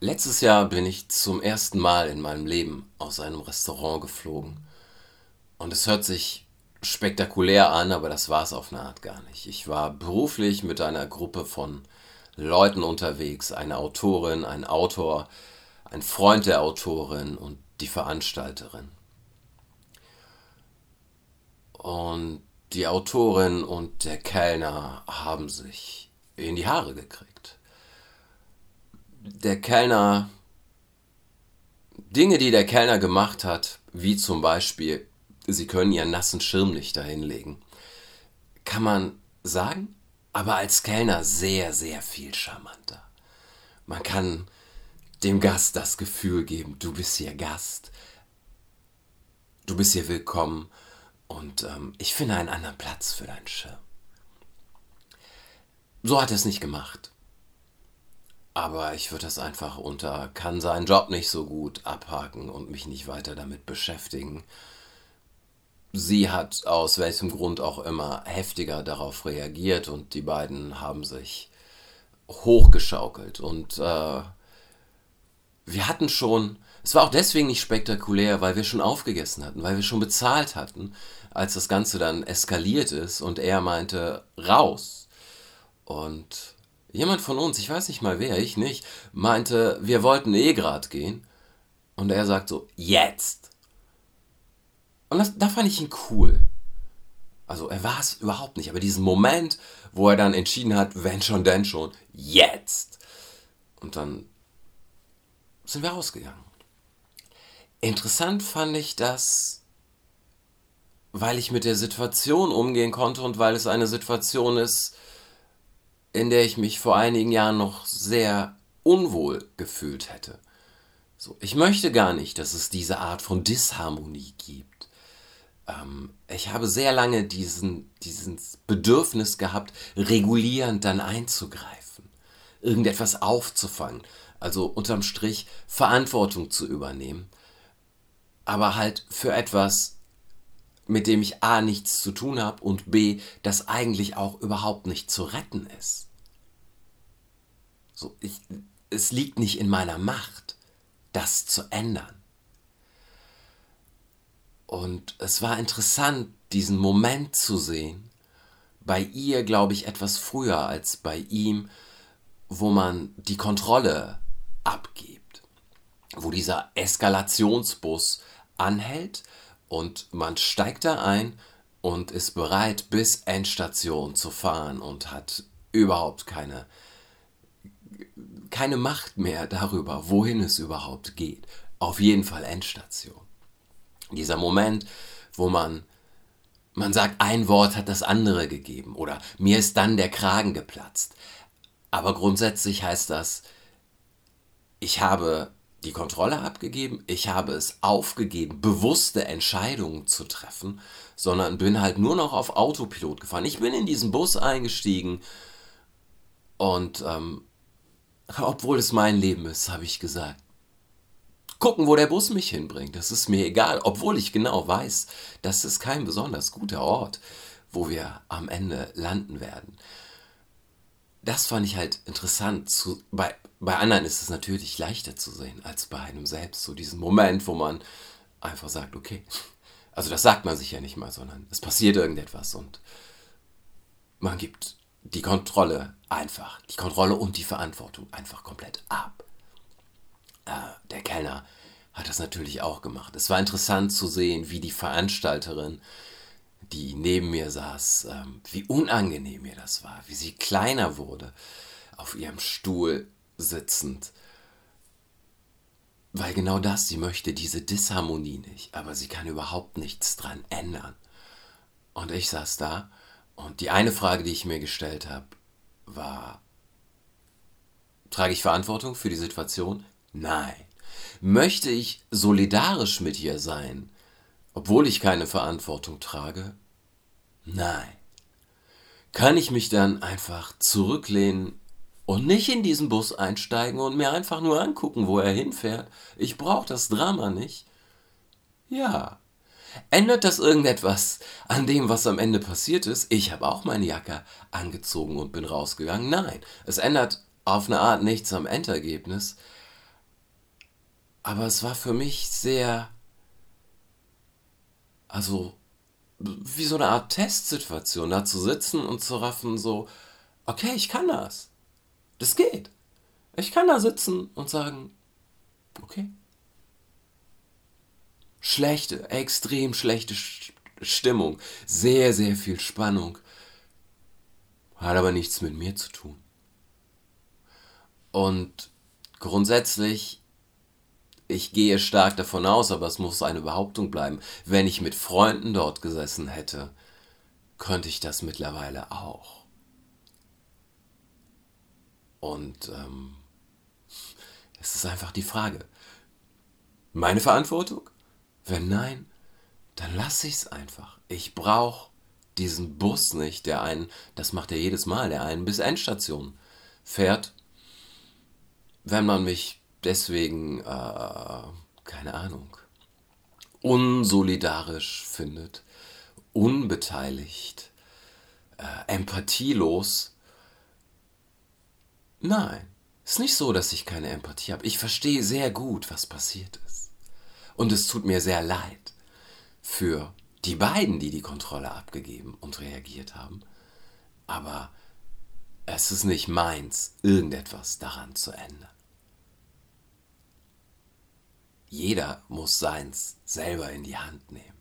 Letztes Jahr bin ich zum ersten Mal in meinem Leben aus einem Restaurant geflogen. Und es hört sich spektakulär an, aber das war es auf eine Art gar nicht. Ich war beruflich mit einer Gruppe von Leuten unterwegs, eine Autorin, ein Autor, ein Freund der Autorin und die Veranstalterin. Und die Autorin und der Kellner haben sich in die Haare gekriegt der Kellner, Dinge, die der Kellner gemacht hat, wie zum Beispiel, Sie können Ihren nassen Schirm nicht dahinlegen, kann man sagen, aber als Kellner sehr, sehr viel charmanter. Man kann dem Gast das Gefühl geben, du bist hier Gast, du bist hier willkommen und ähm, ich finde einen anderen Platz für deinen Schirm. So hat er es nicht gemacht. Aber ich würde das einfach unter kann seinen Job nicht so gut abhaken und mich nicht weiter damit beschäftigen. Sie hat aus welchem Grund auch immer heftiger darauf reagiert und die beiden haben sich hochgeschaukelt. Und äh, wir hatten schon, es war auch deswegen nicht spektakulär, weil wir schon aufgegessen hatten, weil wir schon bezahlt hatten, als das Ganze dann eskaliert ist und er meinte, raus. Und Jemand von uns, ich weiß nicht mal wer, ich nicht, meinte, wir wollten eh grad gehen. Und er sagt so, jetzt. Und das, da fand ich ihn cool. Also er war es überhaupt nicht, aber diesen Moment, wo er dann entschieden hat, wenn schon, denn schon, jetzt. Und dann sind wir rausgegangen. Interessant fand ich das, weil ich mit der Situation umgehen konnte und weil es eine Situation ist, in der ich mich vor einigen Jahren noch sehr unwohl gefühlt hätte. So, ich möchte gar nicht, dass es diese Art von Disharmonie gibt. Ähm, ich habe sehr lange diesen, dieses Bedürfnis gehabt, regulierend dann einzugreifen, irgendetwas aufzufangen, also unterm Strich Verantwortung zu übernehmen, aber halt für etwas, mit dem ich A nichts zu tun habe und B, das eigentlich auch überhaupt nicht zu retten ist. So, ich, es liegt nicht in meiner Macht, das zu ändern. Und es war interessant, diesen Moment zu sehen. Bei ihr, glaube ich, etwas früher als bei ihm, wo man die Kontrolle abgibt. Wo dieser Eskalationsbus anhält und man steigt da ein und ist bereit, bis Endstation zu fahren und hat überhaupt keine keine Macht mehr darüber, wohin es überhaupt geht. Auf jeden Fall Endstation. Dieser Moment, wo man, man sagt, ein Wort hat das andere gegeben oder mir ist dann der Kragen geplatzt. Aber grundsätzlich heißt das, ich habe die Kontrolle abgegeben, ich habe es aufgegeben, bewusste Entscheidungen zu treffen, sondern bin halt nur noch auf Autopilot gefahren. Ich bin in diesen Bus eingestiegen und ähm, obwohl es mein Leben ist, habe ich gesagt. Gucken, wo der Bus mich hinbringt. Das ist mir egal, obwohl ich genau weiß, das ist kein besonders guter Ort, wo wir am Ende landen werden. Das fand ich halt interessant. Zu, bei, bei anderen ist es natürlich leichter zu sehen als bei einem selbst. So diesen Moment, wo man einfach sagt, okay. Also das sagt man sich ja nicht mal, sondern es passiert irgendetwas und man gibt die Kontrolle einfach, die Kontrolle und die Verantwortung einfach komplett ab. Äh, der Kellner hat das natürlich auch gemacht. Es war interessant zu sehen, wie die Veranstalterin, die neben mir saß, ähm, wie unangenehm mir das war, wie sie kleiner wurde, auf ihrem Stuhl sitzend. Weil genau das, sie möchte diese Disharmonie nicht, aber sie kann überhaupt nichts dran ändern. Und ich saß da und die eine Frage, die ich mir gestellt habe, war, trage ich Verantwortung für die Situation? Nein. Möchte ich solidarisch mit ihr sein, obwohl ich keine Verantwortung trage? Nein. Kann ich mich dann einfach zurücklehnen und nicht in diesen Bus einsteigen und mir einfach nur angucken, wo er hinfährt? Ich brauche das Drama nicht. Ja. Ändert das irgendetwas an dem, was am Ende passiert ist? Ich habe auch meine Jacke angezogen und bin rausgegangen. Nein, es ändert auf eine Art nichts am Endergebnis. Aber es war für mich sehr, also wie so eine Art Testsituation, da zu sitzen und zu raffen, so, okay, ich kann das. Das geht. Ich kann da sitzen und sagen, okay. Schlechte, extrem schlechte Stimmung, sehr, sehr viel Spannung. Hat aber nichts mit mir zu tun. Und grundsätzlich, ich gehe stark davon aus, aber es muss eine Behauptung bleiben, wenn ich mit Freunden dort gesessen hätte, könnte ich das mittlerweile auch. Und ähm, es ist einfach die Frage. Meine Verantwortung? Wenn nein, dann lasse ich es einfach. Ich brauche diesen Bus nicht, der einen, das macht er jedes Mal, der einen bis Endstation fährt. Wenn man mich deswegen, äh, keine Ahnung, unsolidarisch findet, unbeteiligt, äh, empathielos. Nein, ist nicht so, dass ich keine Empathie habe. Ich verstehe sehr gut, was passiert ist. Und es tut mir sehr leid für die beiden, die die Kontrolle abgegeben und reagiert haben. Aber es ist nicht meins, irgendetwas daran zu ändern. Jeder muss seins selber in die Hand nehmen.